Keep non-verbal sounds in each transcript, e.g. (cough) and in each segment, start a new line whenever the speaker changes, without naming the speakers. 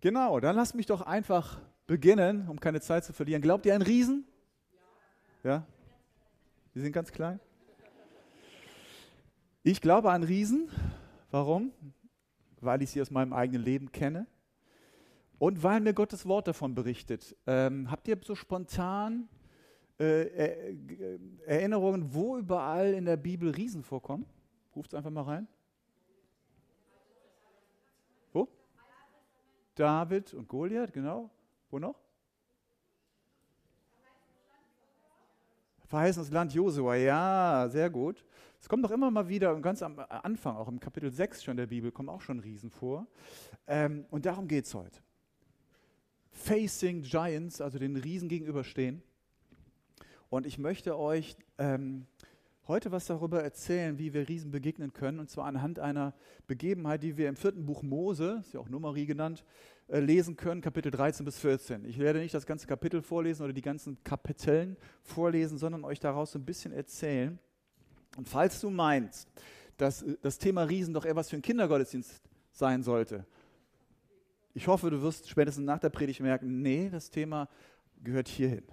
Genau, dann lasst mich doch einfach beginnen, um keine Zeit zu verlieren. Glaubt ihr an Riesen? Ja? Die sind ganz klein. Ich glaube an Riesen. Warum? Weil ich sie aus meinem eigenen Leben kenne und weil mir Gottes Wort davon berichtet. Ähm, habt ihr so spontan äh, Erinnerungen, wo überall in der Bibel Riesen vorkommen? Ruft es einfach mal rein. David und Goliath, genau. Wo noch? Verheißenes Land Josua, ja, sehr gut. Es kommt doch immer mal wieder, ganz am Anfang, auch im Kapitel 6 schon der Bibel, kommen auch schon Riesen vor. Ähm, und darum geht es heute. Facing Giants, also den Riesen gegenüberstehen. Und ich möchte euch ähm, heute was darüber erzählen, wie wir Riesen begegnen können. Und zwar anhand einer Begebenheit, die wir im vierten Buch Mose, ist ja auch Nummerie genannt, äh, lesen können, Kapitel 13 bis 14. Ich werde nicht das ganze Kapitel vorlesen oder die ganzen Kapiteln vorlesen, sondern euch daraus so ein bisschen erzählen. Und falls du meinst, dass äh, das Thema Riesen doch eher was für einen Kindergottesdienst sein sollte, ich hoffe, du wirst spätestens nach der Predigt merken, nee, das Thema gehört hierhin.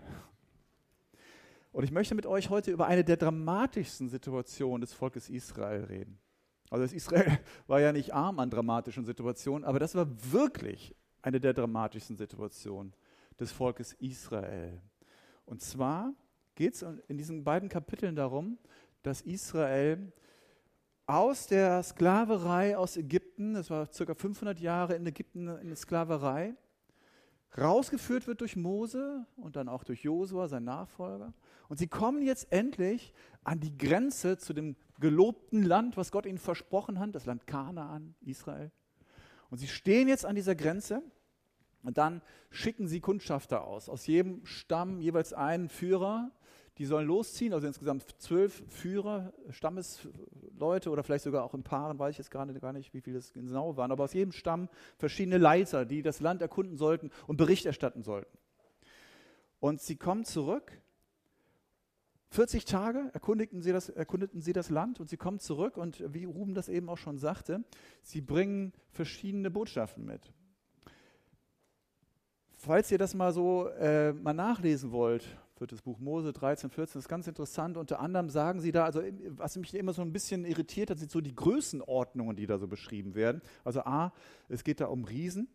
Und ich möchte mit euch heute über eine der dramatischsten Situationen des Volkes Israel reden. Also das Israel (laughs) war ja nicht arm an dramatischen Situationen, aber das war wirklich eine der dramatischsten Situationen des Volkes Israel. Und zwar geht es in diesen beiden Kapiteln darum, dass Israel aus der Sklaverei aus Ägypten, das war circa 500 Jahre in Ägypten in Sklaverei, rausgeführt wird durch Mose und dann auch durch Josua, sein Nachfolger. Und sie kommen jetzt endlich an die Grenze zu dem gelobten Land, was Gott ihnen versprochen hat, das Land Kanaan, Israel. Und sie stehen jetzt an dieser Grenze und dann schicken sie Kundschafter aus. Aus jedem Stamm jeweils einen Führer. Die sollen losziehen, also insgesamt zwölf Führer, Stammesleute oder vielleicht sogar auch in Paaren, weiß ich jetzt gerade gar nicht, wie viele es genau waren, aber aus jedem Stamm verschiedene Leiter, die das Land erkunden sollten und Bericht erstatten sollten. Und sie kommen zurück 40 Tage erkundigten sie, das, erkundeten sie das Land und sie kommen zurück und wie Ruben das eben auch schon sagte, sie bringen verschiedene Botschaften mit. Falls ihr das mal so äh, mal nachlesen wollt, wird das Buch Mose 13, 14, ist ganz interessant. Unter anderem sagen sie da, also was mich immer so ein bisschen irritiert hat, sind so die Größenordnungen, die da so beschrieben werden. Also A, es geht da um Riesen.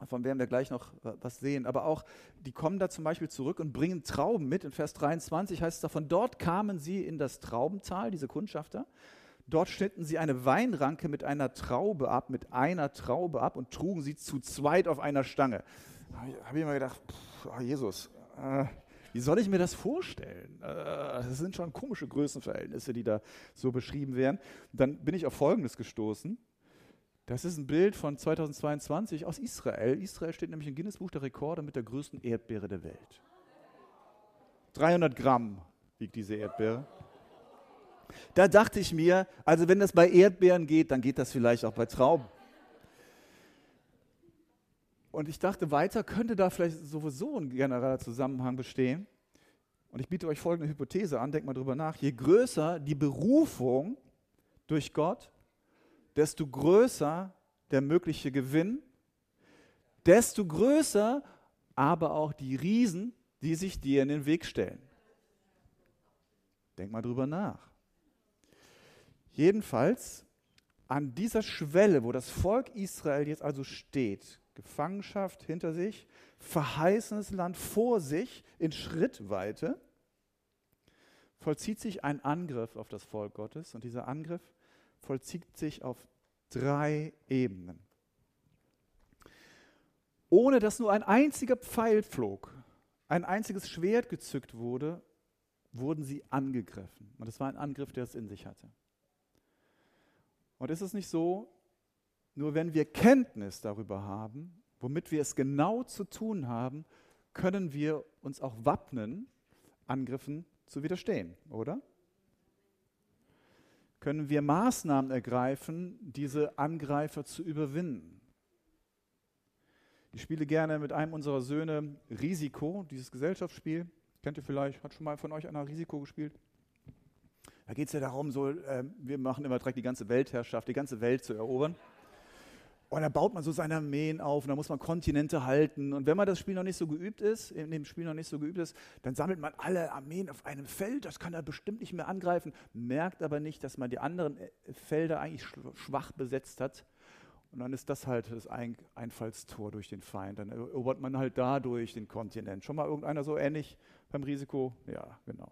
Davon werden wir gleich noch was sehen. Aber auch, die kommen da zum Beispiel zurück und bringen Trauben mit. In Vers 23 heißt es davon, dort kamen sie in das Traubental, diese Kundschafter. Dort schnitten sie eine Weinranke mit einer Traube ab, mit einer Traube ab und trugen sie zu zweit auf einer Stange. Da habe ich immer gedacht, pff, oh Jesus, äh, wie soll ich mir das vorstellen? Äh, das sind schon komische Größenverhältnisse, die da so beschrieben werden. dann bin ich auf Folgendes gestoßen. Das ist ein Bild von 2022 aus Israel. Israel steht nämlich im Guinness Buch der Rekorde mit der größten Erdbeere der Welt. 300 Gramm wiegt diese Erdbeere. Da dachte ich mir, also wenn das bei Erdbeeren geht, dann geht das vielleicht auch bei Trauben. Und ich dachte weiter, könnte da vielleicht sowieso ein genereller Zusammenhang bestehen. Und ich biete euch folgende Hypothese an, denkt mal drüber nach. Je größer die Berufung durch Gott, desto größer der mögliche Gewinn, desto größer aber auch die Riesen, die sich dir in den Weg stellen. Denk mal drüber nach. Jedenfalls an dieser Schwelle, wo das Volk Israel jetzt also steht, Gefangenschaft hinter sich, verheißenes Land vor sich in Schrittweite, vollzieht sich ein Angriff auf das Volk Gottes und dieser Angriff vollzieht sich auf drei Ebenen. Ohne dass nur ein einziger Pfeil flog, ein einziges Schwert gezückt wurde, wurden sie angegriffen. Und es war ein Angriff, der es in sich hatte. Und ist es nicht so, nur wenn wir Kenntnis darüber haben, womit wir es genau zu tun haben, können wir uns auch wappnen, Angriffen zu widerstehen, oder? Können wir Maßnahmen ergreifen, diese Angreifer zu überwinden. Ich spiele gerne mit einem unserer Söhne Risiko, dieses Gesellschaftsspiel. Kennt ihr vielleicht? Hat schon mal von euch einer Risiko gespielt? Da geht es ja darum, so, äh, wir machen immer direkt die ganze Weltherrschaft, die ganze Welt zu erobern. Und dann baut man so seine Armeen auf und dann muss man Kontinente halten. Und wenn man das Spiel noch nicht so geübt ist, in dem Spiel noch nicht so geübt ist, dann sammelt man alle Armeen auf einem Feld. Das kann er bestimmt nicht mehr angreifen, merkt aber nicht, dass man die anderen äh, Felder eigentlich schwach besetzt hat. Und dann ist das halt das Einfallstor durch den Feind. Dann erobert man halt dadurch den Kontinent. Schon mal irgendeiner so ähnlich beim Risiko? Ja, genau.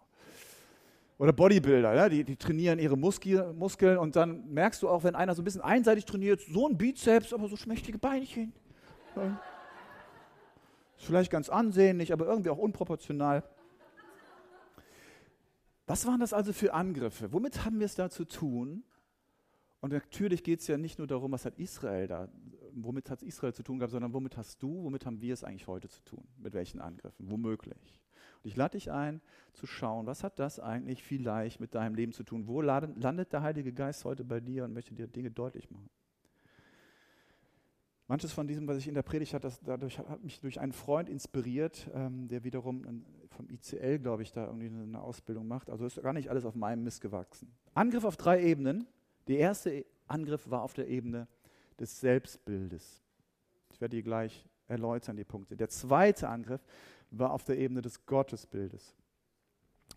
Oder Bodybuilder, ja, die, die trainieren ihre Muskel, Muskeln und dann merkst du auch, wenn einer so ein bisschen einseitig trainiert, so ein Bizeps, aber so schmächtige Beinchen. Ist vielleicht ganz ansehnlich, aber irgendwie auch unproportional. Was waren das also für Angriffe? Womit haben wir es da zu tun? Und natürlich geht es ja nicht nur darum, was hat Israel da, womit hat Israel zu tun gehabt, sondern womit hast du, womit haben wir es eigentlich heute zu tun? Mit welchen Angriffen? Womöglich. Und ich lade dich ein, zu schauen, was hat das eigentlich vielleicht mit deinem Leben zu tun? Wo landet der Heilige Geist heute bei dir und möchte dir Dinge deutlich machen? Manches von diesem, was ich in der Predigt hatte, das, dadurch hat mich durch einen Freund inspiriert, ähm, der wiederum vom ICL, glaube ich, da irgendwie eine Ausbildung macht. Also ist gar nicht alles auf meinem Mist gewachsen. Angriff auf drei Ebenen. Der erste Angriff war auf der Ebene des Selbstbildes. Ich werde die gleich erläutern, die Punkte. Der zweite Angriff war auf der Ebene des Gottesbildes.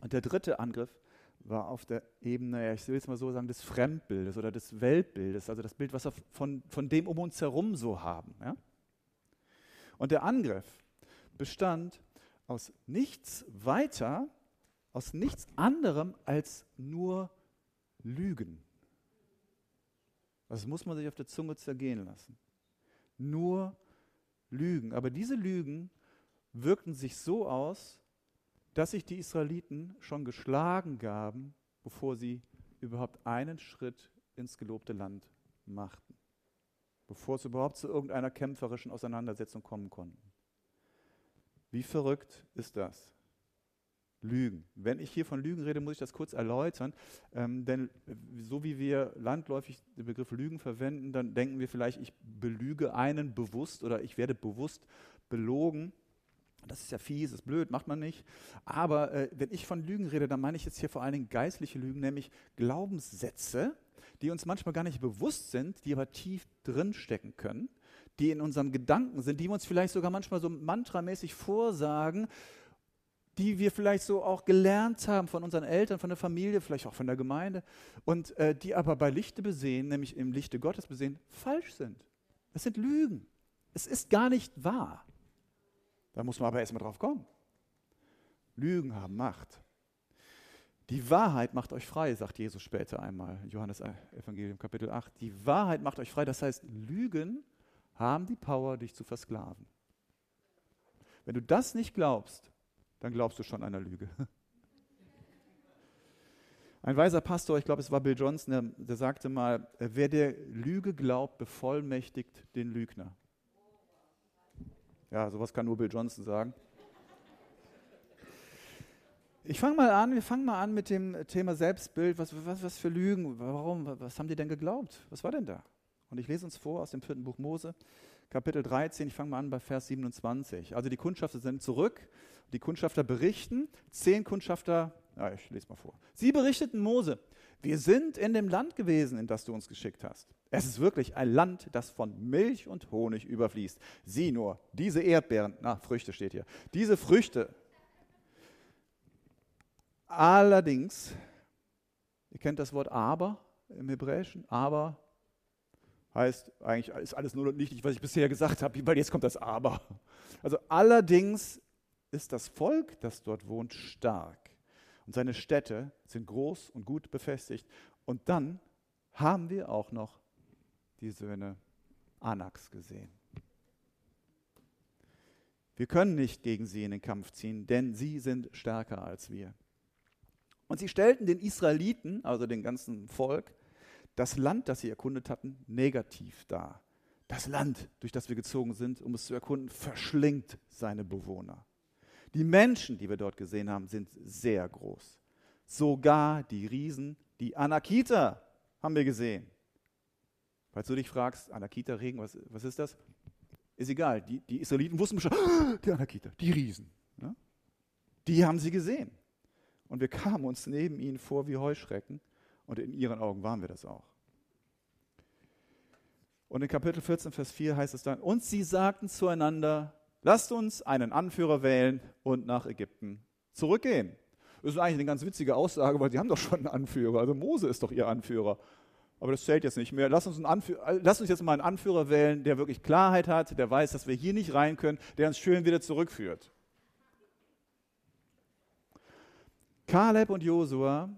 Und der dritte Angriff war auf der Ebene, ich will jetzt mal so sagen, des Fremdbildes oder des Weltbildes, also das Bild, was wir von, von dem um uns herum so haben. Ja? Und der Angriff bestand aus nichts weiter, aus nichts anderem als nur Lügen. Das muss man sich auf der Zunge zergehen lassen. Nur Lügen. Aber diese Lügen wirkten sich so aus, dass sich die Israeliten schon geschlagen gaben, bevor sie überhaupt einen Schritt ins gelobte Land machten, bevor es überhaupt zu irgendeiner kämpferischen Auseinandersetzung kommen konnten. Wie verrückt ist das? Lügen. Wenn ich hier von Lügen rede, muss ich das kurz erläutern, ähm, denn so wie wir landläufig den Begriff Lügen verwenden, dann denken wir vielleicht, ich belüge einen bewusst oder ich werde bewusst belogen. Das ist ja fies, ist blöd, macht man nicht. Aber äh, wenn ich von Lügen rede, dann meine ich jetzt hier vor allen Dingen geistliche Lügen, nämlich Glaubenssätze, die uns manchmal gar nicht bewusst sind, die aber tief drin stecken können, die in unseren Gedanken sind, die wir uns vielleicht sogar manchmal so mantramäßig vorsagen, die wir vielleicht so auch gelernt haben von unseren Eltern, von der Familie, vielleicht auch von der Gemeinde, und äh, die aber bei Lichte besehen, nämlich im Lichte Gottes besehen, falsch sind. Es sind Lügen. Es ist gar nicht wahr. Da muss man aber erstmal drauf kommen. Lügen haben Macht. Die Wahrheit macht euch frei, sagt Jesus später einmal, Johannes Evangelium Kapitel 8. Die Wahrheit macht euch frei, das heißt, Lügen haben die Power, dich zu versklaven. Wenn du das nicht glaubst, dann glaubst du schon einer Lüge. Ein weiser Pastor, ich glaube es war Bill Johnson, der, der sagte mal, wer der Lüge glaubt, bevollmächtigt den Lügner. Ja, sowas kann nur Bill Johnson sagen. Ich fange mal an, wir fangen mal an mit dem Thema Selbstbild. Was, was, was für Lügen, warum, was haben die denn geglaubt? Was war denn da? Und ich lese uns vor aus dem vierten Buch Mose, Kapitel 13, ich fange mal an bei Vers 27. Also die Kundschafter sind zurück, die Kundschafter berichten, zehn Kundschafter, ja, ich lese mal vor. Sie berichteten Mose, wir sind in dem Land gewesen, in das du uns geschickt hast. Es ist wirklich ein Land, das von Milch und Honig überfließt. Sieh nur, diese Erdbeeren, na, Früchte steht hier, diese Früchte. Allerdings, ihr kennt das Wort aber im Hebräischen, aber heißt eigentlich ist alles nur und nicht, was ich bisher gesagt habe, weil jetzt kommt das aber. Also allerdings ist das Volk, das dort wohnt, stark und seine Städte sind groß und gut befestigt. Und dann haben wir auch noch die Söhne Anaks gesehen. Wir können nicht gegen sie in den Kampf ziehen, denn sie sind stärker als wir. Und sie stellten den Israeliten, also dem ganzen Volk, das Land, das sie erkundet hatten, negativ dar. Das Land, durch das wir gezogen sind, um es zu erkunden, verschlingt seine Bewohner. Die Menschen, die wir dort gesehen haben, sind sehr groß. Sogar die Riesen, die Anakita, haben wir gesehen. Falls du dich fragst, Anakita-Regen, was, was ist das? Ist egal. Die, die Israeliten wussten schon, (gasps) die Anakita, die Riesen. Ja? Die haben sie gesehen. Und wir kamen uns neben ihnen vor wie Heuschrecken. Und in ihren Augen waren wir das auch. Und in Kapitel 14, Vers 4 heißt es dann, und sie sagten zueinander, lasst uns einen Anführer wählen und nach Ägypten zurückgehen. Das ist eigentlich eine ganz witzige Aussage, weil sie haben doch schon einen Anführer. Also Mose ist doch ihr Anführer. Aber das zählt jetzt nicht mehr. Lass uns, lass uns, jetzt mal einen Anführer wählen, der wirklich Klarheit hat, der weiß, dass wir hier nicht rein können, der uns schön wieder zurückführt. Kaleb und Josua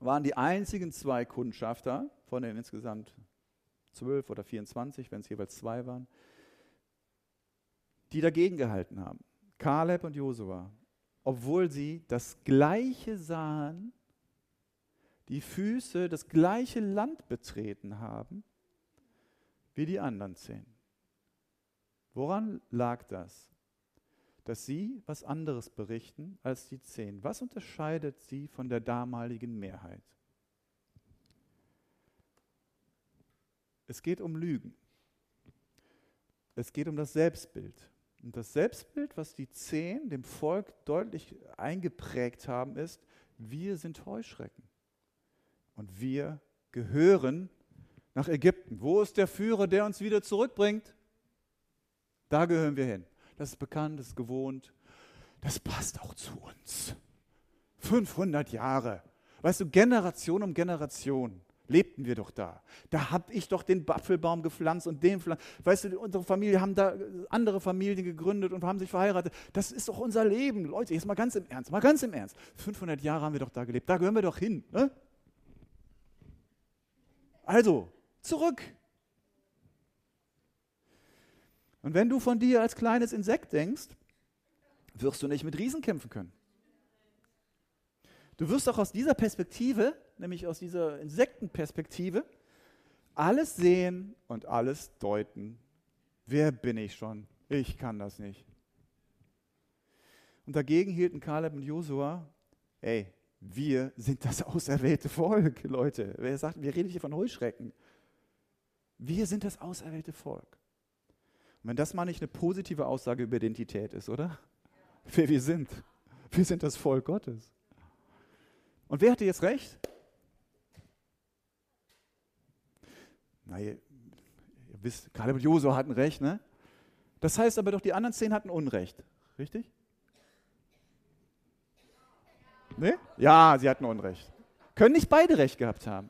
waren die einzigen zwei Kundschafter von den insgesamt zwölf oder 24, wenn es jeweils zwei waren, die dagegen gehalten haben. Kaleb und Josua, obwohl sie das Gleiche sahen, die Füße das gleiche Land betreten haben wie die anderen zehn. Woran lag das? Dass sie was anderes berichten als die zehn. Was unterscheidet sie von der damaligen Mehrheit? Es geht um Lügen. Es geht um das Selbstbild. Und das Selbstbild, was die Zehn dem Volk deutlich eingeprägt haben, ist, wir sind Heuschrecken. Und wir gehören nach Ägypten. Wo ist der Führer, der uns wieder zurückbringt? Da gehören wir hin. Das ist bekannt, das ist gewohnt. Das passt auch zu uns. 500 Jahre. Weißt du, Generation um Generation lebten wir doch da. Da habe ich doch den Apfelbaum gepflanzt und den pflanzt. Weißt du, unsere Familie haben da andere Familien gegründet und haben sich verheiratet. Das ist doch unser Leben. Leute, jetzt mal ganz im Ernst, mal ganz im Ernst. 500 Jahre haben wir doch da gelebt. Da gehören wir doch hin. Ne? Also, zurück. Und wenn du von dir als kleines Insekt denkst, wirst du nicht mit Riesen kämpfen können. Du wirst auch aus dieser Perspektive, nämlich aus dieser Insektenperspektive, alles sehen und alles deuten. Wer bin ich schon? Ich kann das nicht. Und dagegen hielten Kaleb und Josua, ey, wir sind das auserwählte Volk, (laughs) Leute. Wer sagt, wir reden hier von Heuschrecken. Wir sind das auserwählte Volk. Und wenn das mal nicht eine positive Aussage über Identität ist, oder? Wer wir sind. Wir sind das Volk Gottes. Und wer hatte jetzt recht? Na, ihr, ihr wisst, Kaleb und Josua hatten recht, ne? Das heißt aber doch, die anderen zehn hatten Unrecht. Richtig? Ne? Ja, sie hatten Unrecht. Können nicht beide Recht gehabt haben.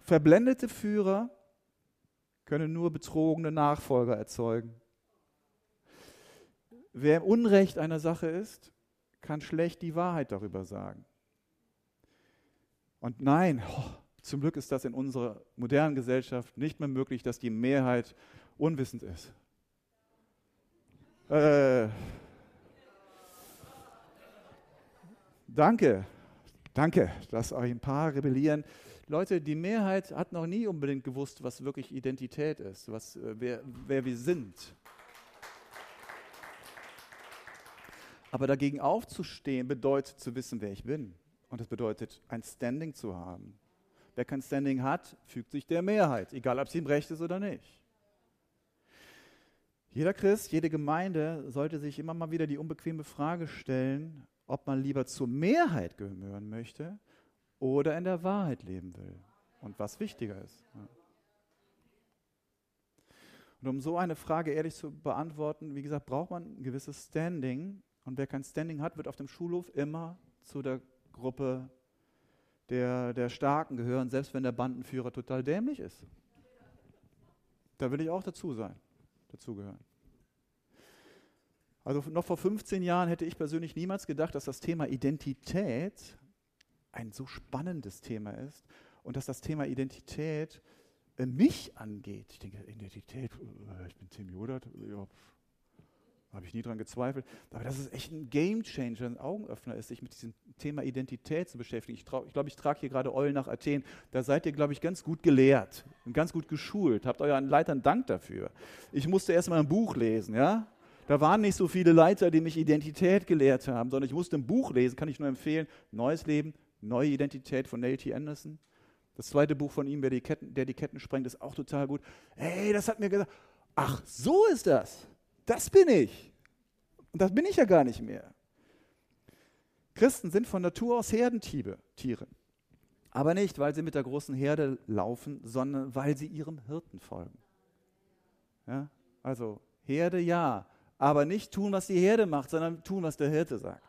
Verblendete Führer können nur betrogene Nachfolger erzeugen. Wer im Unrecht einer Sache ist, kann schlecht die Wahrheit darüber sagen. Und nein, oh, zum Glück ist das in unserer modernen Gesellschaft nicht mehr möglich, dass die Mehrheit unwissend ist. Äh, Danke, danke, dass euch ein paar rebellieren. Leute, die Mehrheit hat noch nie unbedingt gewusst, was wirklich Identität ist, was, äh, wer, wer wir sind. Aber dagegen aufzustehen bedeutet zu wissen, wer ich bin. Und das bedeutet, ein Standing zu haben. Wer kein Standing hat, fügt sich der Mehrheit, egal ob sie ihm recht ist oder nicht. Jeder Christ, jede Gemeinde sollte sich immer mal wieder die unbequeme Frage stellen, ob man lieber zur Mehrheit gehören möchte oder in der Wahrheit leben will und was wichtiger ist. Und um so eine Frage ehrlich zu beantworten, wie gesagt, braucht man ein gewisses Standing. Und wer kein Standing hat, wird auf dem Schulhof immer zu der Gruppe der, der Starken gehören, selbst wenn der Bandenführer total dämlich ist. Da will ich auch dazu sein, dazugehören. Also noch vor 15 Jahren hätte ich persönlich niemals gedacht, dass das Thema Identität ein so spannendes Thema ist und dass das Thema Identität äh, mich angeht. Ich denke, Identität, äh, ich bin Tim Jodert, habe ich nie dran gezweifelt. Aber dass es echt ein Gamechanger, ein Augenöffner ist, sich mit diesem Thema Identität zu beschäftigen. Ich, ich glaube, ich trage hier gerade Eulen nach Athen. Da seid ihr, glaube ich, ganz gut gelehrt und ganz gut geschult. Habt euren Leitern Dank dafür. Ich musste erst mal ein Buch lesen, ja? Da waren nicht so viele Leiter, die mich Identität gelehrt haben, sondern ich musste ein Buch lesen, kann ich nur empfehlen. Neues Leben, neue Identität von T. Anderson. Das zweite Buch von ihm, der die Ketten, der die Ketten sprengt, ist auch total gut. Hey, das hat mir gesagt, ach, so ist das. Das bin ich. Und das bin ich ja gar nicht mehr. Christen sind von Natur aus Herdentiere. Aber nicht, weil sie mit der großen Herde laufen, sondern weil sie ihrem Hirten folgen. Ja? Also Herde ja, aber nicht tun, was die Herde macht, sondern tun, was der Hirte sagt.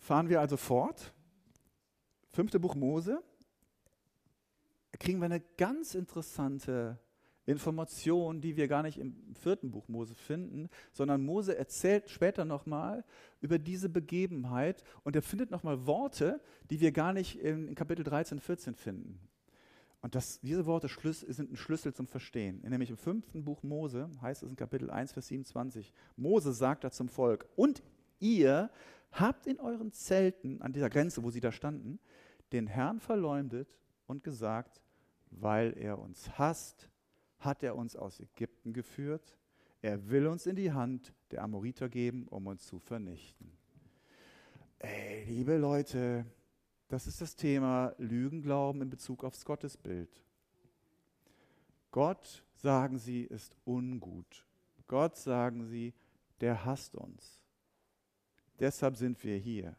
Fahren wir also fort. Fünfte Buch Mose. Kriegen wir eine ganz interessante Information, die wir gar nicht im vierten Buch Mose finden, sondern Mose erzählt später nochmal über diese Begebenheit und er findet nochmal Worte, die wir gar nicht in, Kapitel 13, 14 finden. Und das, diese Worte sind ein Schlüssel zum Verstehen. Nämlich im fünften Buch Mose heißt es in Kapitel 1, Vers 27, Mose sagt da zum Volk, und ihr habt in euren Zelten an dieser Grenze, wo sie da standen, den Herrn verleumdet und gesagt, weil er uns hasst, hat er uns aus Ägypten geführt. Er will uns in die Hand der Amoriter geben, um uns zu vernichten. Ey, liebe Leute, das ist das Thema Lügenglauben in Bezug aufs Gottesbild. Gott, sagen sie, ist ungut. Gott, sagen sie, der hasst uns. Deshalb sind wir hier,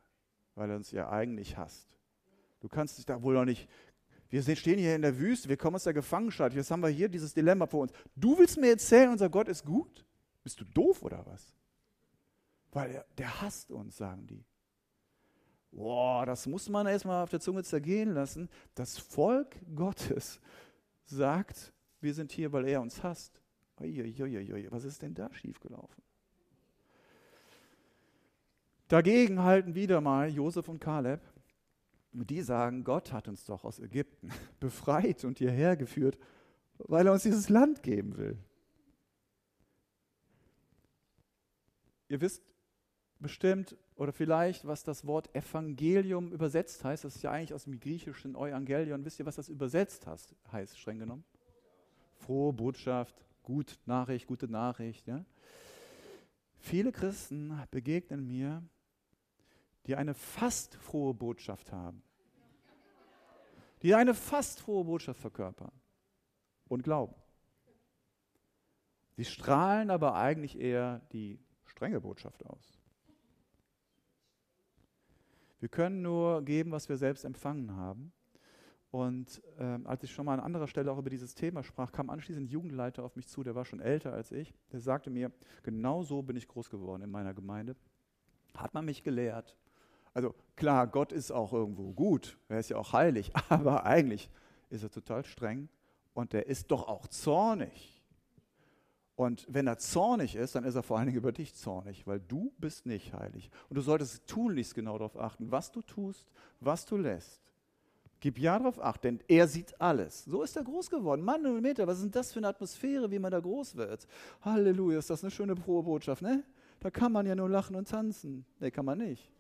weil er uns ja eigentlich hasst. Du kannst dich da wohl noch nicht. Wir stehen hier in der Wüste, wir kommen aus der Gefangenschaft. Jetzt haben wir hier dieses Dilemma vor uns. Du willst mir erzählen, unser Gott ist gut? Bist du doof oder was? Weil er, der hasst uns, sagen die. Boah, das muss man erstmal auf der Zunge zergehen lassen. Das Volk Gottes sagt, wir sind hier, weil er uns hasst. Uiuiuiui, was ist denn da schiefgelaufen? Dagegen halten wieder mal Josef und Kaleb. Die sagen, Gott hat uns doch aus Ägypten (laughs) befreit und hierher geführt, weil er uns dieses Land geben will. Ihr wisst bestimmt oder vielleicht, was das Wort Evangelium übersetzt heißt. Das ist ja eigentlich aus dem griechischen Euangelion. Wisst ihr, was das übersetzt heißt, streng genommen? Frohe Botschaft, gut Nachricht, gute Nachricht. Ja? Viele Christen begegnen mir die eine fast frohe Botschaft haben. Die eine fast frohe Botschaft verkörpern und glauben. Sie strahlen aber eigentlich eher die strenge Botschaft aus. Wir können nur geben, was wir selbst empfangen haben. Und äh, als ich schon mal an anderer Stelle auch über dieses Thema sprach, kam anschließend ein Jugendleiter auf mich zu, der war schon älter als ich. Der sagte mir, genau so bin ich groß geworden in meiner Gemeinde. Hat man mich gelehrt. Also klar, Gott ist auch irgendwo gut, er ist ja auch heilig, (laughs) aber eigentlich ist er total streng und er ist doch auch zornig. Und wenn er zornig ist, dann ist er vor allen Dingen über dich zornig, weil du bist nicht heilig. Und du solltest tunlichst genau darauf achten, was du tust, was du lässt. Gib ja darauf acht, denn er sieht alles. So ist er groß geworden. Mann und Meter, was ist denn das für eine Atmosphäre, wie man da groß wird? Halleluja, ist das eine schöne frohe ne? Da kann man ja nur lachen und tanzen. Ne, kann man nicht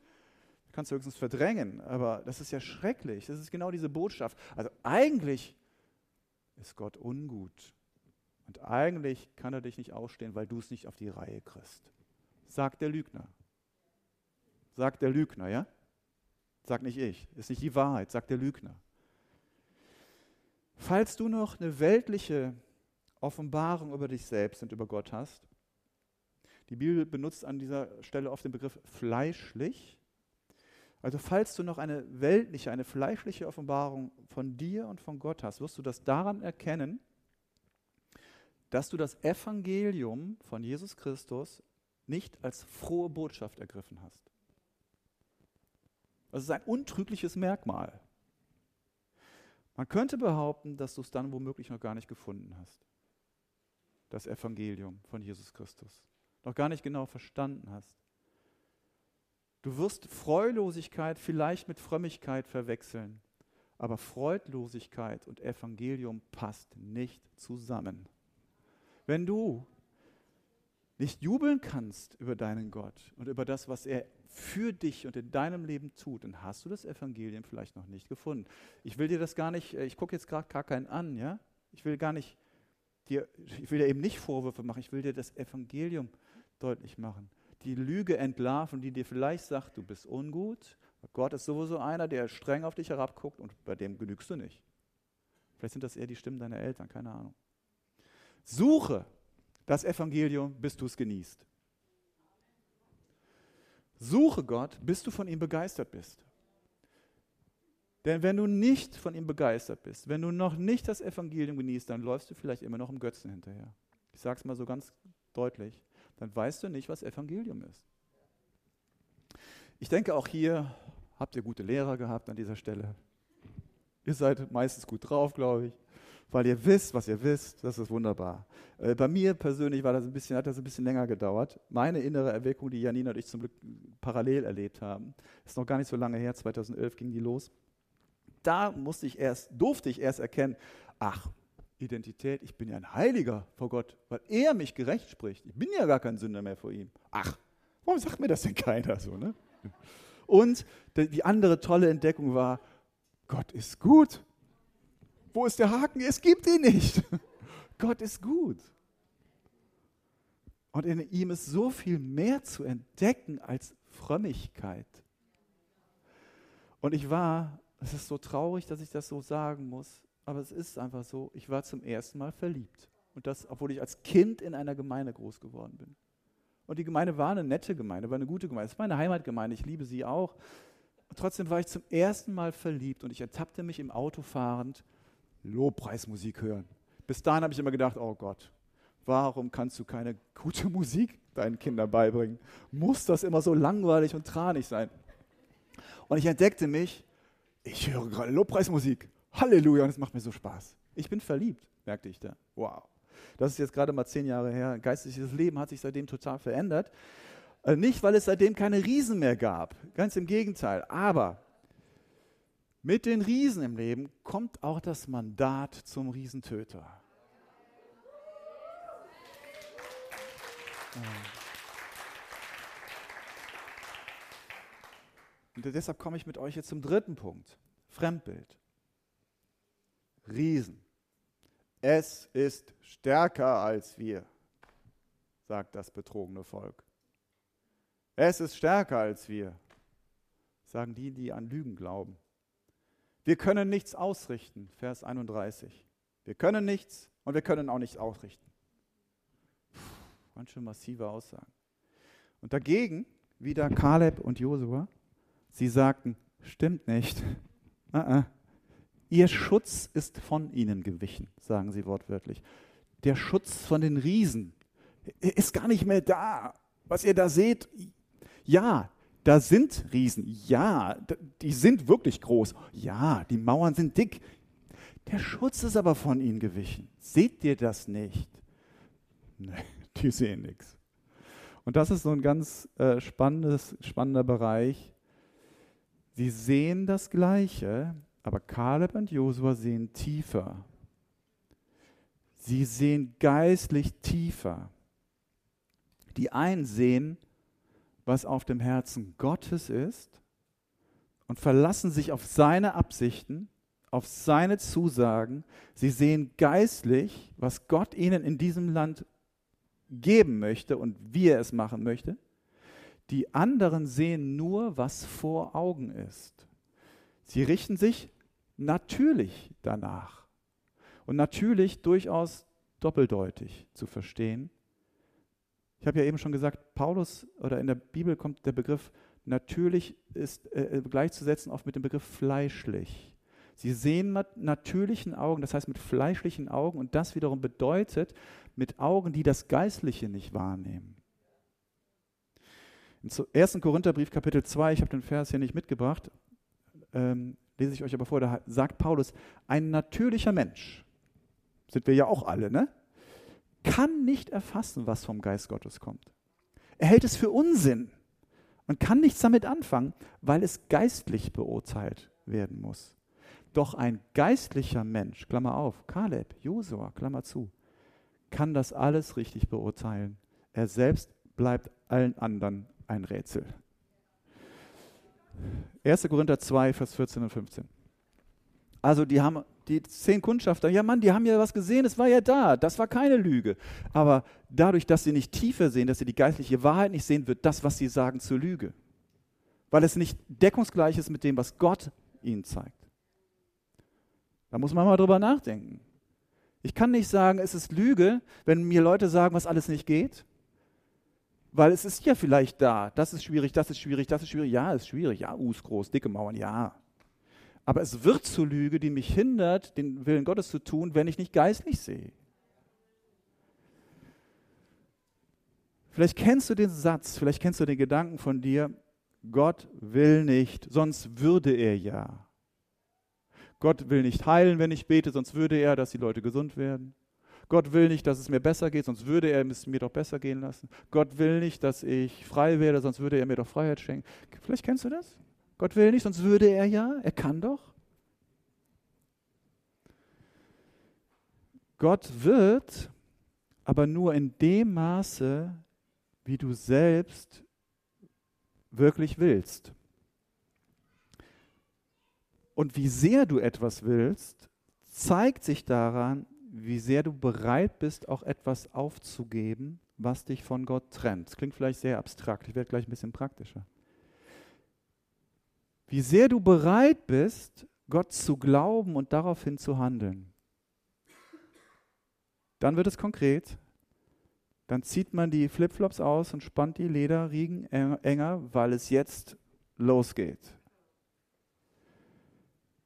kannst du höchstens verdrängen, aber das ist ja schrecklich. Das ist genau diese Botschaft. Also eigentlich ist Gott ungut. Und eigentlich kann er dich nicht ausstehen, weil du es nicht auf die Reihe kriegst. Sagt der Lügner. Sagt der Lügner, ja? Sagt nicht ich. Ist nicht die Wahrheit, sagt der Lügner. Falls du noch eine weltliche Offenbarung über dich selbst und über Gott hast, die Bibel benutzt an dieser Stelle oft den Begriff fleischlich. Also falls du noch eine weltliche, eine fleischliche Offenbarung von dir und von Gott hast, wirst du das daran erkennen, dass du das Evangelium von Jesus Christus nicht als frohe Botschaft ergriffen hast. Das ist ein untrügliches Merkmal. Man könnte behaupten, dass du es dann womöglich noch gar nicht gefunden hast. Das Evangelium von Jesus Christus. Noch gar nicht genau verstanden hast. Du wirst Freulosigkeit vielleicht mit Frömmigkeit verwechseln, aber Freudlosigkeit und Evangelium passt nicht zusammen. Wenn du nicht jubeln kannst über deinen Gott und über das, was er für dich und in deinem Leben tut, dann hast du das Evangelium vielleicht noch nicht gefunden. Ich will dir das gar nicht, äh, ich gucke jetzt gerade gar keinen an, ja? Ich will gar nicht dir, ich will dir eben nicht Vorwürfe machen, ich will dir das Evangelium deutlich machen die Lüge entlarven, die dir vielleicht sagt, du bist ungut. Gott ist sowieso einer, der streng auf dich herabguckt und bei dem genügst du nicht. Vielleicht sind das eher die Stimmen deiner Eltern, keine Ahnung. Suche das Evangelium, bis du es genießt. Suche Gott, bis du von ihm begeistert bist. Denn wenn du nicht von ihm begeistert bist, wenn du noch nicht das Evangelium genießt, dann läufst du vielleicht immer noch im Götzen hinterher. Ich sage es mal so ganz deutlich. Dann weißt du nicht, was Evangelium ist. Ich denke, auch hier habt ihr gute Lehrer gehabt an dieser Stelle. Ihr seid meistens gut drauf, glaube ich, weil ihr wisst, was ihr wisst. Das ist wunderbar. Äh, bei mir persönlich war das ein bisschen, hat das ein bisschen länger gedauert. Meine innere Erweckung, die Janina und ich zum Glück parallel erlebt haben, ist noch gar nicht so lange her. 2011 ging die los da musste ich erst, durfte ich erst erkennen, ach, Identität, ich bin ja ein Heiliger vor Gott, weil er mich gerecht spricht. Ich bin ja gar kein Sünder mehr vor ihm. Ach, warum sagt mir das denn keiner so? Ne? Und die andere tolle Entdeckung war, Gott ist gut. Wo ist der Haken? Es gibt ihn nicht. (laughs) Gott ist gut. Und in ihm ist so viel mehr zu entdecken als Frömmigkeit. Und ich war es ist so traurig, dass ich das so sagen muss, aber es ist einfach so. Ich war zum ersten Mal verliebt. Und das, obwohl ich als Kind in einer Gemeinde groß geworden bin. Und die Gemeinde war eine nette Gemeinde, war eine gute Gemeinde. Es war meine Heimatgemeinde, ich liebe sie auch. Und trotzdem war ich zum ersten Mal verliebt und ich ertappte mich im Auto fahrend Lobpreismusik hören. Bis dahin habe ich immer gedacht, oh Gott, warum kannst du keine gute Musik deinen Kindern beibringen? Muss das immer so langweilig und tranig sein? Und ich entdeckte mich ich höre gerade Lobpreismusik. Halleluja, und es macht mir so Spaß. Ich bin verliebt, merkte ich da. Wow. Das ist jetzt gerade mal zehn Jahre her. Geistliches Leben hat sich seitdem total verändert. Äh, nicht, weil es seitdem keine Riesen mehr gab. Ganz im Gegenteil. Aber mit den Riesen im Leben kommt auch das Mandat zum Riesentöter. Und deshalb komme ich mit euch jetzt zum dritten Punkt. Fremdbild. Riesen. Es ist stärker als wir, sagt das betrogene Volk. Es ist stärker als wir, sagen die, die an Lügen glauben. Wir können nichts ausrichten, Vers 31. Wir können nichts und wir können auch nichts ausrichten. Puh, ganz schön massive Aussagen. Und dagegen wieder Kaleb und Josua. Sie sagten, stimmt nicht. Uh (laughs) -uh. Ihr Schutz ist von ihnen gewichen, sagen sie wortwörtlich. Der Schutz von den Riesen ist gar nicht mehr da. Was ihr da seht, ja, da sind Riesen. Ja, die sind wirklich groß. Ja, die Mauern sind dick. Der Schutz ist aber von ihnen gewichen. Seht ihr das nicht? (laughs) Nee, die sehen nichts. Und das ist so ein ganz äh, spannendes, spannender Bereich, Sie sehen das Gleiche, aber Kaleb und Josua sehen tiefer. Sie sehen geistlich tiefer. Die einen sehen, was auf dem Herzen Gottes ist und verlassen sich auf seine Absichten, auf seine Zusagen. Sie sehen geistlich, was Gott ihnen in diesem Land geben möchte und wie er es machen möchte. Die anderen sehen nur, was vor Augen ist. Sie richten sich natürlich danach. Und natürlich durchaus doppeldeutig zu verstehen. Ich habe ja eben schon gesagt, Paulus oder in der Bibel kommt der Begriff natürlich ist äh, äh gleichzusetzen oft mit dem Begriff fleischlich. Sie sehen mit natürlichen Augen, das heißt mit fleischlichen Augen, und das wiederum bedeutet mit Augen, die das Geistliche nicht wahrnehmen. Im 1. Korintherbrief Kapitel 2, ich habe den Vers hier nicht mitgebracht, ähm, lese ich euch aber vor, da sagt Paulus, ein natürlicher Mensch, sind wir ja auch alle, ne? kann nicht erfassen, was vom Geist Gottes kommt. Er hält es für Unsinn und kann nichts damit anfangen, weil es geistlich beurteilt werden muss. Doch ein geistlicher Mensch, Klammer auf, Kaleb, Josua, Klammer zu, kann das alles richtig beurteilen. Er selbst bleibt allen anderen ein Rätsel. 1. Korinther 2, Vers 14 und 15. Also die haben die zehn Kundschafter, ja Mann, die haben ja was gesehen, es war ja da, das war keine Lüge. Aber dadurch, dass sie nicht tiefer sehen, dass sie die geistliche Wahrheit nicht sehen, wird das, was sie sagen, zur Lüge. Weil es nicht deckungsgleich ist mit dem, was Gott ihnen zeigt. Da muss man mal drüber nachdenken. Ich kann nicht sagen, es ist Lüge, wenn mir Leute sagen, was alles nicht geht. Weil es ist ja vielleicht da. Das ist schwierig, das ist schwierig, das ist schwierig. Ja, ist schwierig. Ja, U ist groß, dicke Mauern, ja. Aber es wird zur Lüge, die mich hindert, den Willen Gottes zu tun, wenn ich nicht geistlich sehe. Vielleicht kennst du den Satz, vielleicht kennst du den Gedanken von dir, Gott will nicht, sonst würde er ja. Gott will nicht heilen, wenn ich bete, sonst würde er, dass die Leute gesund werden. Gott will nicht, dass es mir besser geht, sonst würde er es mir doch besser gehen lassen. Gott will nicht, dass ich frei werde, sonst würde er mir doch Freiheit schenken. Vielleicht kennst du das? Gott will nicht, sonst würde er ja. Er kann doch. Gott wird, aber nur in dem Maße, wie du selbst wirklich willst. Und wie sehr du etwas willst, zeigt sich daran, wie sehr du bereit bist, auch etwas aufzugeben, was dich von Gott trennt. Das klingt vielleicht sehr abstrakt, ich werde gleich ein bisschen praktischer. Wie sehr du bereit bist, Gott zu glauben und daraufhin zu handeln. Dann wird es konkret. Dann zieht man die Flipflops aus und spannt die Lederriegen enger, weil es jetzt losgeht.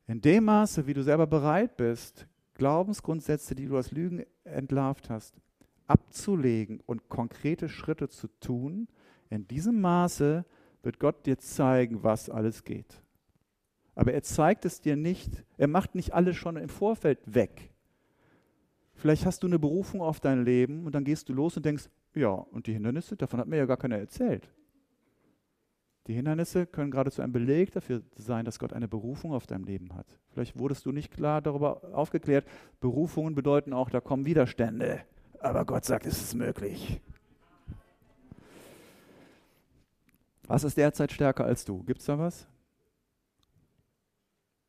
In dem Maße, wie du selber bereit bist, Glaubensgrundsätze, die du als Lügen entlarvt hast, abzulegen und konkrete Schritte zu tun, in diesem Maße wird Gott dir zeigen, was alles geht. Aber er zeigt es dir nicht, er macht nicht alles schon im Vorfeld weg. Vielleicht hast du eine Berufung auf dein Leben und dann gehst du los und denkst, ja, und die Hindernisse, davon hat mir ja gar keiner erzählt. Die Hindernisse können geradezu ein Beleg dafür sein, dass Gott eine Berufung auf deinem Leben hat. Vielleicht wurdest du nicht klar darüber aufgeklärt. Berufungen bedeuten auch, da kommen Widerstände. Aber Gott sagt, es ist möglich. Was ist derzeit stärker als du? Gibt es da was?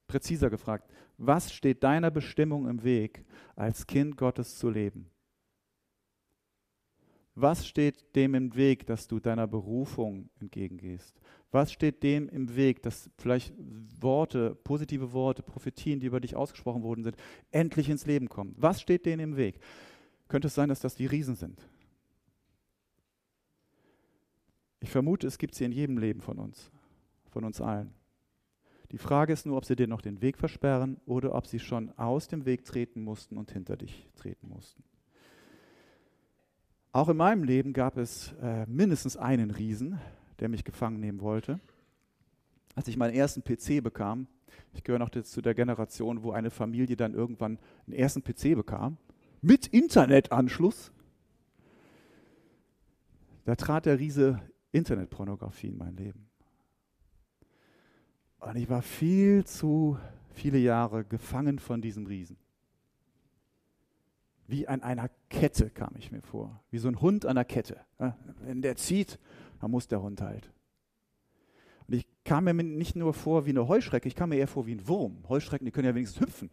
Präziser gefragt, was steht deiner Bestimmung im Weg, als Kind Gottes zu leben? Was steht dem im Weg, dass du deiner Berufung entgegengehst? Was steht dem im Weg, dass vielleicht Worte, positive Worte, Prophetien, die über dich ausgesprochen worden sind, endlich ins Leben kommen? Was steht denen im Weg? Könnte es sein, dass das die Riesen sind? Ich vermute, es gibt sie in jedem Leben von uns, von uns allen. Die Frage ist nur, ob sie dir noch den Weg versperren oder ob sie schon aus dem Weg treten mussten und hinter dich treten mussten. Auch in meinem Leben gab es äh, mindestens einen Riesen, der mich gefangen nehmen wollte. Als ich meinen ersten PC bekam, ich gehöre noch zu der Generation, wo eine Familie dann irgendwann einen ersten PC bekam, mit Internetanschluss. Da trat der Riese Internetpornografie in mein Leben. Und ich war viel zu viele Jahre gefangen von diesem Riesen. Wie an einer Kette kam ich mir vor. Wie so ein Hund an einer Kette. Wenn der zieht, dann muss der Hund halt. Und ich kam mir nicht nur vor wie eine Heuschrecke, ich kam mir eher vor wie ein Wurm. Heuschrecken, die können ja wenigstens hüpfen.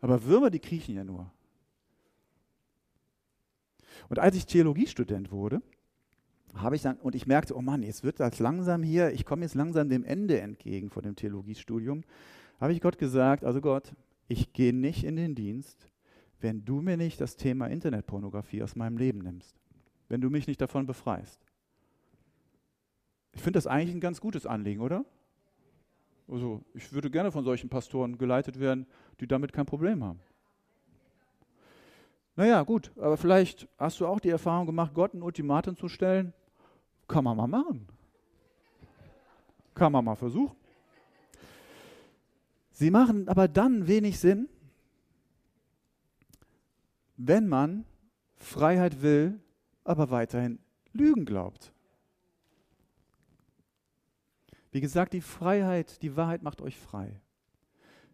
Aber Würmer, die kriechen ja nur. Und als ich Theologiestudent wurde, habe ich dann, und ich merkte, oh Mann, jetzt wird das langsam hier, ich komme jetzt langsam dem Ende entgegen von dem Theologiestudium, habe ich Gott gesagt, also Gott, ich gehe nicht in den Dienst, wenn du mir nicht das Thema Internetpornografie aus meinem Leben nimmst, wenn du mich nicht davon befreist. Ich finde das eigentlich ein ganz gutes Anliegen, oder? Also, ich würde gerne von solchen Pastoren geleitet werden, die damit kein Problem haben. Naja, gut, aber vielleicht hast du auch die Erfahrung gemacht, Gott ein Ultimatum zu stellen. Kann man mal machen. Kann man mal versuchen. Sie machen aber dann wenig Sinn, wenn man Freiheit will, aber weiterhin Lügen glaubt. Wie gesagt, die Freiheit, die Wahrheit macht euch frei.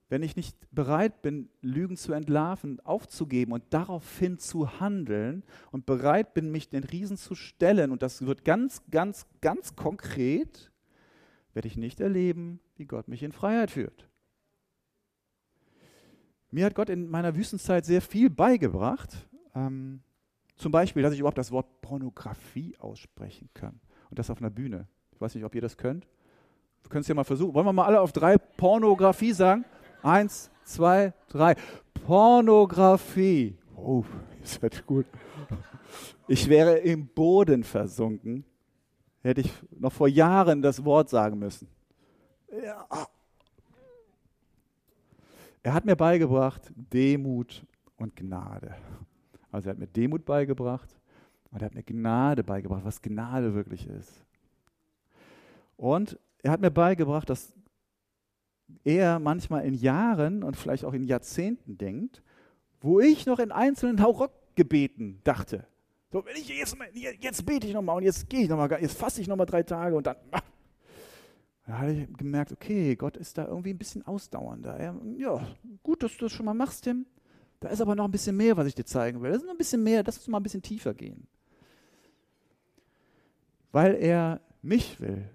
Wenn ich nicht bereit bin, Lügen zu entlarven, aufzugeben und daraufhin zu handeln und bereit bin, mich den Riesen zu stellen, und das wird ganz, ganz, ganz konkret, werde ich nicht erleben, wie Gott mich in Freiheit führt. Mir hat Gott in meiner Wüstenzeit sehr viel beigebracht. Ähm, zum Beispiel, dass ich überhaupt das Wort Pornografie aussprechen kann. Und das auf einer Bühne. Ich weiß nicht, ob ihr das könnt. Wir können es ja mal versuchen. Wollen wir mal alle auf drei Pornografie sagen? Eins, zwei, drei. Pornografie. Oh, ist das gut. Ich wäre im Boden versunken, hätte ich noch vor Jahren das Wort sagen müssen. Ja. Er hat mir beigebracht Demut und Gnade. Also er hat mir Demut beigebracht und er hat mir Gnade beigebracht, was Gnade wirklich ist. Und er hat mir beigebracht, dass er manchmal in Jahren und vielleicht auch in Jahrzehnten denkt, wo ich noch in einzelnen Haurock-Gebeten dachte. So, wenn ich jetzt, jetzt bete ich nochmal und jetzt gehe ich nochmal, jetzt fasse ich nochmal drei Tage und dann. Da habe ich gemerkt, okay, Gott ist da irgendwie ein bisschen ausdauernder. Er, ja, gut, dass du das schon mal machst, Tim. Da ist aber noch ein bisschen mehr, was ich dir zeigen will. Das ist noch ein bisschen mehr, lass uns mal ein bisschen tiefer gehen. Weil er mich will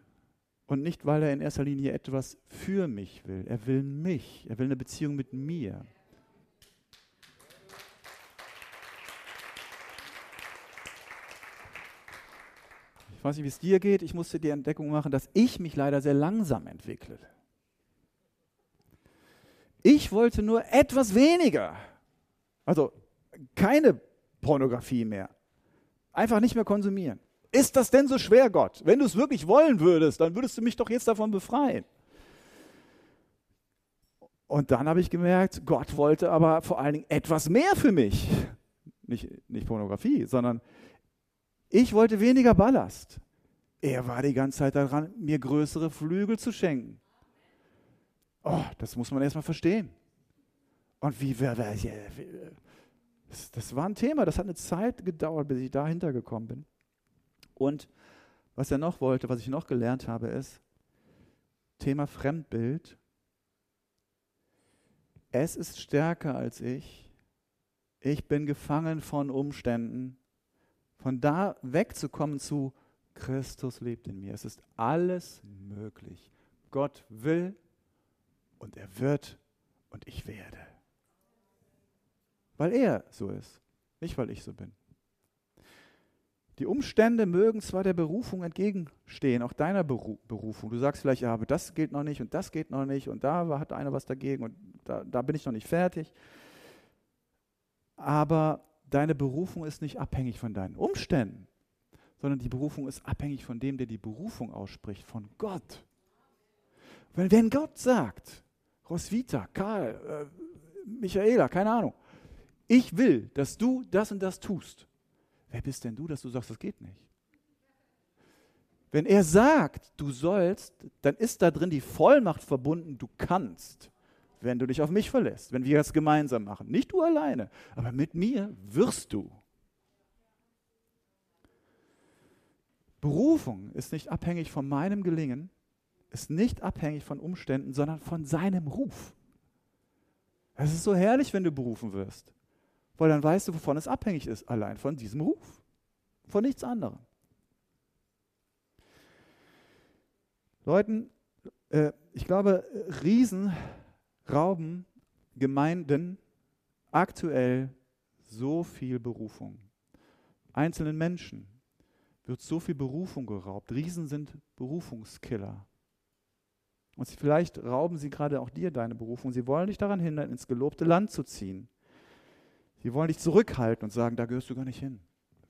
und nicht, weil er in erster Linie etwas für mich will. Er will mich. Er will eine Beziehung mit mir. Ich weiß nicht, wie es dir geht. Ich musste die Entdeckung machen, dass ich mich leider sehr langsam entwickle. Ich wollte nur etwas weniger. Also keine Pornografie mehr. Einfach nicht mehr konsumieren. Ist das denn so schwer, Gott? Wenn du es wirklich wollen würdest, dann würdest du mich doch jetzt davon befreien. Und dann habe ich gemerkt, Gott wollte aber vor allen Dingen etwas mehr für mich. Nicht, nicht Pornografie, sondern ich wollte weniger Ballast. Er war die ganze Zeit daran, mir größere Flügel zu schenken. Oh, das muss man erstmal verstehen. Und wie, das, das war ein Thema, das hat eine Zeit gedauert, bis ich dahinter gekommen bin. Und was er noch wollte, was ich noch gelernt habe, ist Thema Fremdbild. Es ist stärker als ich. Ich bin gefangen von Umständen. Von da wegzukommen zu Christus lebt in mir. Es ist alles möglich. Gott will und er wird und ich werde. Weil er so ist, nicht weil ich so bin. Die Umstände mögen zwar der Berufung entgegenstehen, auch deiner Beru Berufung. Du sagst vielleicht, ja, aber das geht noch nicht und das geht noch nicht und da hat einer was dagegen und da, da bin ich noch nicht fertig. Aber deine Berufung ist nicht abhängig von deinen Umständen, sondern die Berufung ist abhängig von dem, der die Berufung ausspricht, von Gott. Weil wenn Gott sagt, Roswitha, Karl, äh, Michaela, keine Ahnung, ich will, dass du das und das tust, Wer bist denn du, dass du sagst, das geht nicht? Wenn er sagt, du sollst, dann ist da drin die Vollmacht verbunden, du kannst, wenn du dich auf mich verlässt, wenn wir das gemeinsam machen. Nicht du alleine, aber mit mir wirst du. Berufung ist nicht abhängig von meinem Gelingen, ist nicht abhängig von Umständen, sondern von seinem Ruf. Es ist so herrlich, wenn du berufen wirst weil dann weißt du, wovon es abhängig ist, allein von diesem Ruf, von nichts anderem. Leuten, äh, ich glaube, Riesen rauben Gemeinden aktuell so viel Berufung. Einzelnen Menschen wird so viel Berufung geraubt. Riesen sind Berufungskiller. Und vielleicht rauben sie gerade auch dir deine Berufung. Sie wollen dich daran hindern, ins gelobte Land zu ziehen. Sie wollen dich zurückhalten und sagen, da gehörst du gar nicht hin.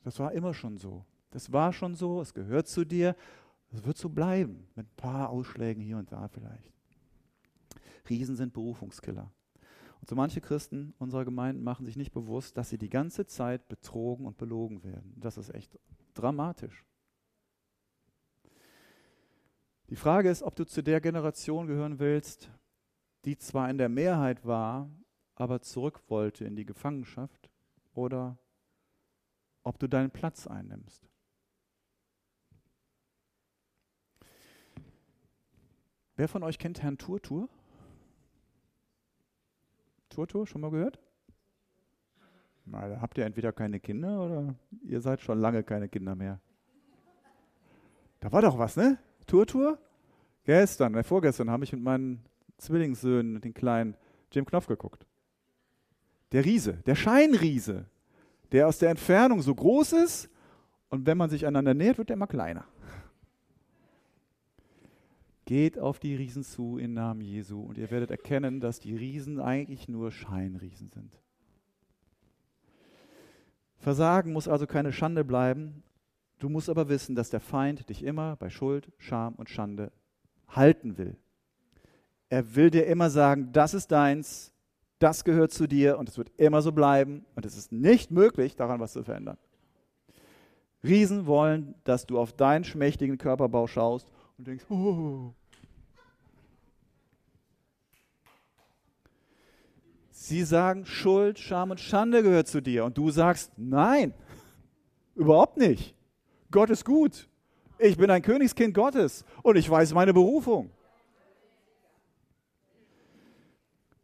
Das war immer schon so. Das war schon so, es gehört zu dir. Es wird so bleiben, mit ein paar Ausschlägen hier und da vielleicht. Riesen sind Berufungskiller. Und so manche Christen unserer Gemeinden machen sich nicht bewusst, dass sie die ganze Zeit betrogen und belogen werden. Das ist echt dramatisch. Die Frage ist, ob du zu der Generation gehören willst, die zwar in der Mehrheit war, aber zurück wollte in die Gefangenschaft oder ob du deinen Platz einnimmst. Wer von euch kennt Herrn Turtur? Turtur, schon mal gehört? Na, habt ihr entweder keine Kinder oder ihr seid schon lange keine Kinder mehr. Da war doch was, ne? Turtur? Gestern, äh, vorgestern habe ich mit meinen Zwillingssöhnen, den kleinen Jim Knopf geguckt. Der Riese, der Scheinriese, der aus der Entfernung so groß ist und wenn man sich einander nähert, wird er immer kleiner. Geht auf die Riesen zu im Namen Jesu und ihr werdet erkennen, dass die Riesen eigentlich nur Scheinriesen sind. Versagen muss also keine Schande bleiben, Du musst aber wissen, dass der Feind dich immer bei Schuld, Scham und Schande halten will. Er will dir immer sagen, das ist deins, das gehört zu dir und es wird immer so bleiben und es ist nicht möglich, daran was zu verändern. Riesen wollen, dass du auf deinen schmächtigen Körperbau schaust und denkst, oh. Sie sagen, Schuld, Scham und Schande gehört zu dir und du sagst, nein, überhaupt nicht. Gott ist gut. Ich bin ein Königskind Gottes und ich weiß meine Berufung.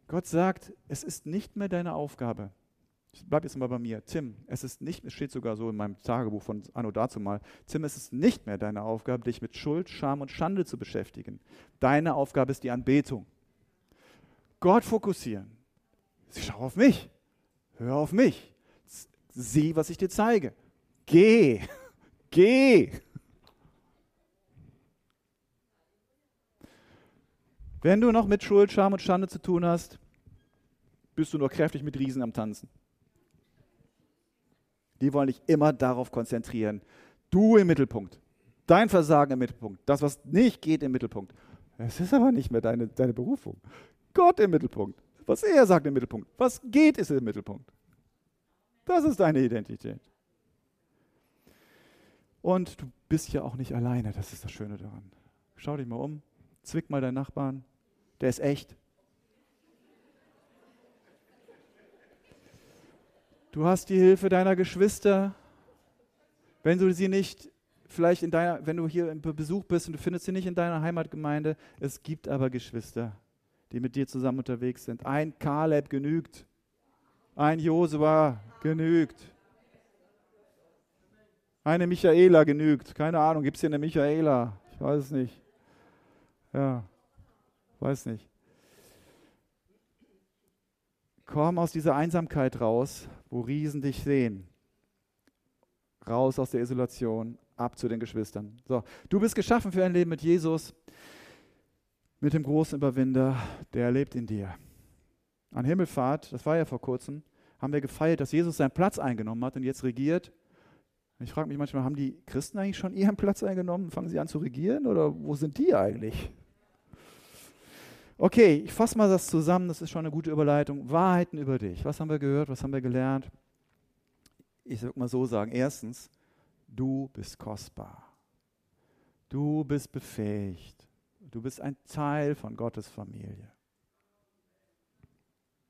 Gott sagt, es ist nicht mehr deine Aufgabe. Ich bleibe jetzt mal bei mir. Tim, es ist nicht, es steht sogar so in meinem Tagebuch von Anno dazu mal, Tim, es ist nicht mehr deine Aufgabe, dich mit Schuld, Scham und Schande zu beschäftigen. Deine Aufgabe ist die Anbetung. Gott fokussieren. Schau auf mich. Hör auf mich. Sieh, was ich dir zeige. Geh. (laughs) Geh. Wenn du noch mit Schuld, Scham und Schande zu tun hast, bist du nur kräftig mit Riesen am Tanzen. Die wollen dich immer darauf konzentrieren. Du im Mittelpunkt. Dein Versagen im Mittelpunkt. Das, was nicht geht, im Mittelpunkt. Es ist aber nicht mehr deine, deine Berufung. Gott im Mittelpunkt. Was er sagt im Mittelpunkt. Was geht, ist im Mittelpunkt. Das ist deine Identität. Und du bist ja auch nicht alleine. Das ist das Schöne daran. Schau dich mal um. Zwick mal deinen Nachbarn der ist echt. Du hast die Hilfe deiner Geschwister. Wenn du sie nicht, vielleicht in deiner, wenn du hier im Besuch bist und du findest sie nicht in deiner Heimatgemeinde, es gibt aber Geschwister, die mit dir zusammen unterwegs sind. Ein Kaleb genügt. Ein Josua genügt. Eine Michaela genügt. Keine Ahnung, gibt es hier eine Michaela? Ich weiß es nicht. Ja. Weiß nicht. Komm aus dieser Einsamkeit raus, wo Riesen dich sehen. Raus aus der Isolation, ab zu den Geschwistern. So, du bist geschaffen für ein Leben mit Jesus, mit dem großen Überwinder, der lebt in dir. An Himmelfahrt, das war ja vor kurzem, haben wir gefeiert, dass Jesus seinen Platz eingenommen hat und jetzt regiert. Ich frage mich manchmal, haben die Christen eigentlich schon ihren Platz eingenommen? Fangen sie an zu regieren oder wo sind die eigentlich? Okay, ich fasse mal das zusammen, das ist schon eine gute Überleitung. Wahrheiten über dich. Was haben wir gehört, was haben wir gelernt? Ich würde mal so sagen. Erstens, du bist kostbar. Du bist befähigt. Du bist ein Teil von Gottes Familie.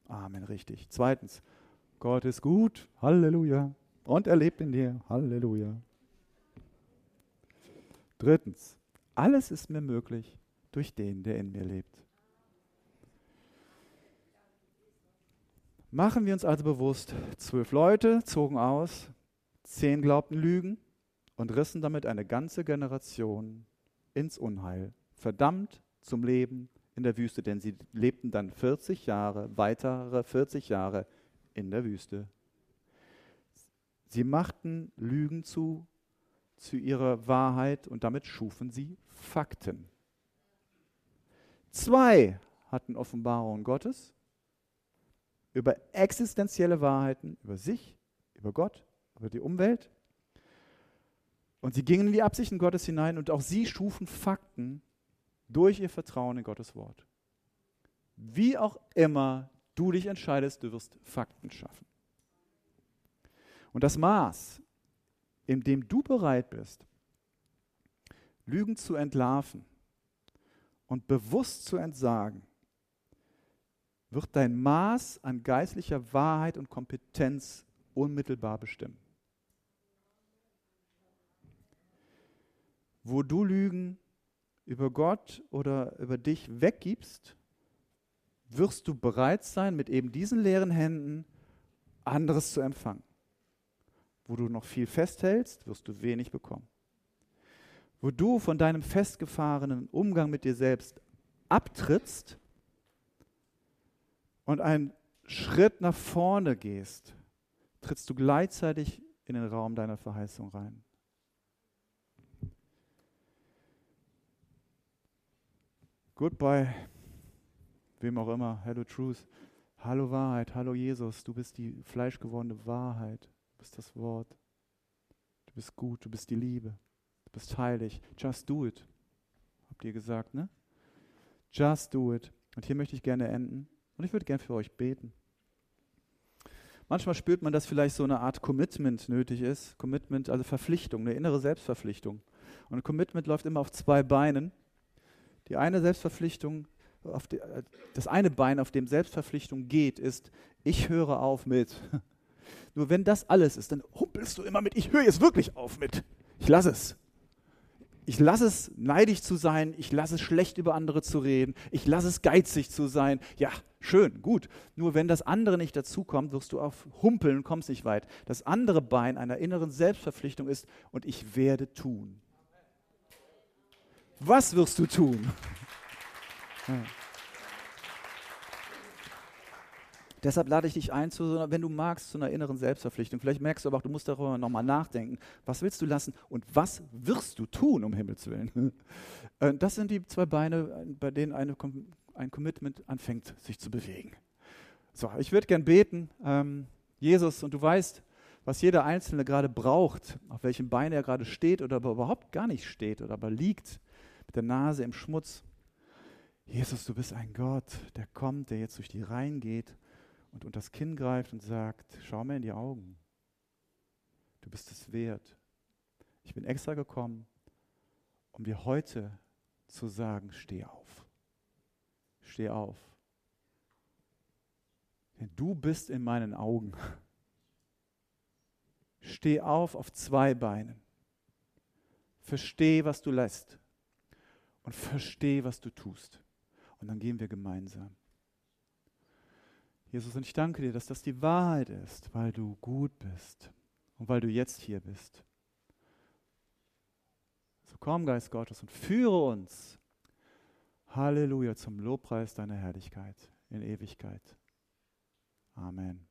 Amen, richtig. Zweitens, Gott ist gut. Halleluja. Und er lebt in dir. Halleluja. Drittens, alles ist mir möglich durch den, der in mir lebt. Machen wir uns also bewusst, zwölf Leute zogen aus, zehn glaubten Lügen und rissen damit eine ganze Generation ins Unheil, verdammt zum Leben in der Wüste, denn sie lebten dann 40 Jahre, weitere 40 Jahre in der Wüste. Sie machten Lügen zu, zu ihrer Wahrheit und damit schufen sie Fakten. Zwei hatten Offenbarungen Gottes über existenzielle Wahrheiten, über sich, über Gott, über die Umwelt. Und sie gingen in die Absichten Gottes hinein und auch sie schufen Fakten durch ihr Vertrauen in Gottes Wort. Wie auch immer du dich entscheidest, du wirst Fakten schaffen. Und das Maß, in dem du bereit bist, Lügen zu entlarven und bewusst zu entsagen, wird dein Maß an geistlicher Wahrheit und Kompetenz unmittelbar bestimmen. Wo du Lügen über Gott oder über dich weggibst, wirst du bereit sein, mit eben diesen leeren Händen anderes zu empfangen. Wo du noch viel festhältst, wirst du wenig bekommen. Wo du von deinem festgefahrenen Umgang mit dir selbst abtrittst, und einen Schritt nach vorne gehst, trittst du gleichzeitig in den Raum deiner Verheißung rein. Goodbye, wem auch immer, Hello Truth, Hallo Wahrheit, Hallo Jesus, du bist die fleischgewordene Wahrheit, du bist das Wort. Du bist gut, du bist die Liebe, du bist heilig. Just do it. Habt ihr gesagt, ne? Just do it. Und hier möchte ich gerne enden. Und ich würde gerne für euch beten. Manchmal spürt man, dass vielleicht so eine Art Commitment nötig ist. Commitment, also Verpflichtung, eine innere Selbstverpflichtung. Und Commitment läuft immer auf zwei Beinen. Die eine Selbstverpflichtung, die, äh, das eine Bein, auf dem Selbstverpflichtung geht, ist, ich höre auf mit. (laughs) Nur wenn das alles ist, dann humpelst du immer mit, ich höre jetzt wirklich auf mit. Ich lasse es. Ich lasse es, neidisch zu sein. Ich lasse es, schlecht über andere zu reden. Ich lasse es, geizig zu sein. Ja, schön, gut. Nur wenn das andere nicht dazukommt, wirst du auf Humpeln und kommst nicht weit. Das andere Bein einer inneren Selbstverpflichtung ist, und ich werde tun. Was wirst du tun? Ja. Deshalb lade ich dich ein, zu, wenn du magst, zu einer inneren Selbstverpflichtung. Vielleicht merkst du aber auch, du musst darüber nochmal nachdenken. Was willst du lassen und was wirst du tun, um Himmels Willen? (laughs) Äh, das sind die zwei Beine, bei denen eine, ein Commitment anfängt, sich zu bewegen. So, ich würde gern beten. Ähm, Jesus, und du weißt, was jeder Einzelne gerade braucht, auf welchem Bein er gerade steht oder überhaupt gar nicht steht oder aber liegt, mit der Nase im Schmutz. Jesus, du bist ein Gott, der kommt, der jetzt durch die Reihen geht und unter das Kinn greift und sagt, schau mir in die Augen. Du bist es wert. Ich bin extra gekommen, um dir heute zu sagen, steh auf. Steh auf. Denn du bist in meinen Augen. Steh auf auf zwei Beinen. Versteh, was du lässt. Und versteh, was du tust. Und dann gehen wir gemeinsam. Jesus, und ich danke dir, dass das die Wahrheit ist, weil du gut bist und weil du jetzt hier bist. So komm, Geist Gottes, und führe uns, Halleluja, zum Lobpreis deiner Herrlichkeit in Ewigkeit. Amen.